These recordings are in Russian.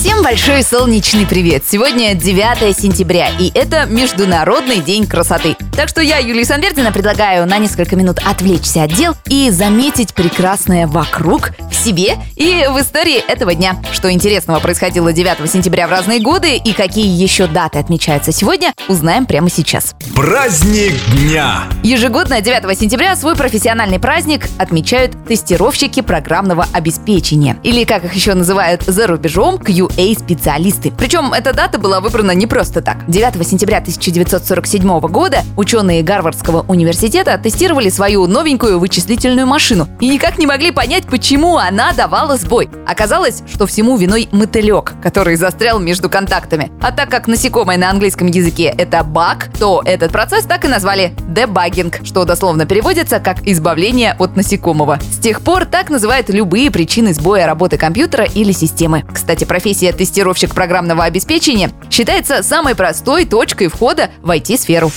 Всем большой солнечный привет! Сегодня 9 сентября, и это Международный день красоты. Так что я, Юлия Санвердина, предлагаю на несколько минут отвлечься от дел и заметить прекрасное вокруг, в себе и в истории этого дня. Что интересного происходило 9 сентября в разные годы и какие еще даты отмечаются сегодня, узнаем прямо сейчас. Праздник дня. Ежегодно 9 сентября свой профессиональный праздник отмечают тестировщики программного обеспечения. Или, как их еще называют за рубежом, QA-специалисты. Причем эта дата была выбрана не просто так. 9 сентября 1947 года ученые Гарвардского университета тестировали свою новенькую вычислительную машину и никак не могли понять, почему она давала сбой. Оказалось, что всему виной мотылек, который застрял между контактами. А так как насекомое на английском языке это баг, то этот процесс так и назвали дебагинг, что дословно переводится как избавление от насекомого. С тех пор так называют любые причины сбоя работы компьютера или системы. Кстати, профессия тестировщик программного обеспечения считается самой простой точкой входа в IT-сферу.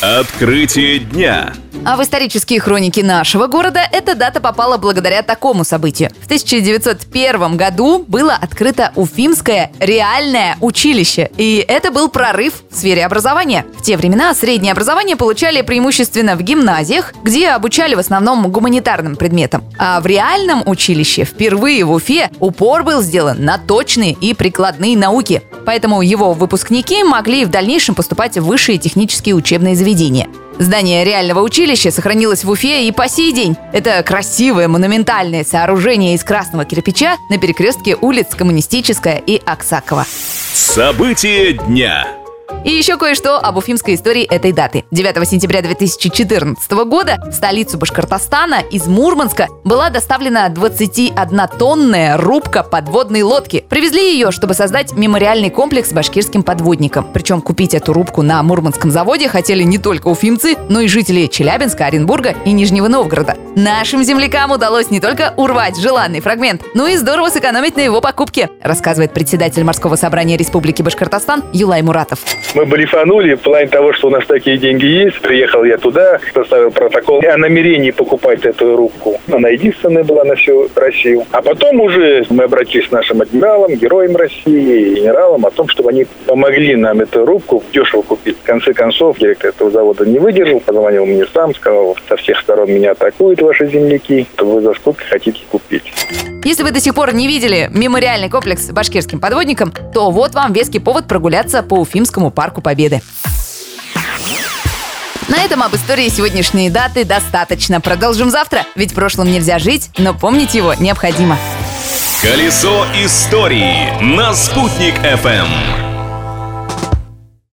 Открытие дня. А в исторические хроники нашего города эта дата попала благодаря такому событию. В 1901 году было открыто Уфимское реальное училище. И это был прорыв в сфере образования. В те времена среднее образование получали преимущественно в гимназиях, где обучали в основном гуманитарным предметам. А в реальном училище впервые в Уфе упор был сделан на точные и прикладные науки. Поэтому его выпускники могли в дальнейшем поступать в высшие технические учебные заведения. Здание реального училища сохранилось в Уфе и по сей день. Это красивое монументальное сооружение из красного кирпича на перекрестке улиц Коммунистическая и Аксакова. События дня. И еще кое-что об уфимской истории этой даты. 9 сентября 2014 года в столицу Башкортостана из Мурманска была доставлена 21-тонная рубка подводной лодки. Привезли ее, чтобы создать мемориальный комплекс башкирским подводникам. Причем купить эту рубку на Мурманском заводе хотели не только уфимцы, но и жители Челябинска, Оренбурга и Нижнего Новгорода. Нашим землякам удалось не только урвать желанный фрагмент, но и здорово сэкономить на его покупке, рассказывает председатель морского собрания Республики Башкортостан Юлай Муратов. Мы блефанули в плане того, что у нас такие деньги есть. Приехал я туда, составил протокол о намерении покупать эту рубку. Она единственная была на всю Россию. А потом уже мы обратились к нашим адмиралам, героям России, генералам о том, чтобы они помогли нам эту рубку дешево купить. В конце концов, директор этого завода не выдержал, позвонил мне сам, сказал, со всех сторон меня атакуют ваши земляки, то вы за сколько хотите купить. Если вы до сих пор не видели мемориальный комплекс башкирским подводникам, то вот вам веский повод прогуляться по Уфимскому парку Победы. На этом об истории сегодняшней даты достаточно. Продолжим завтра, ведь прошлым нельзя жить, но помнить его необходимо. Колесо истории на «Спутник FM.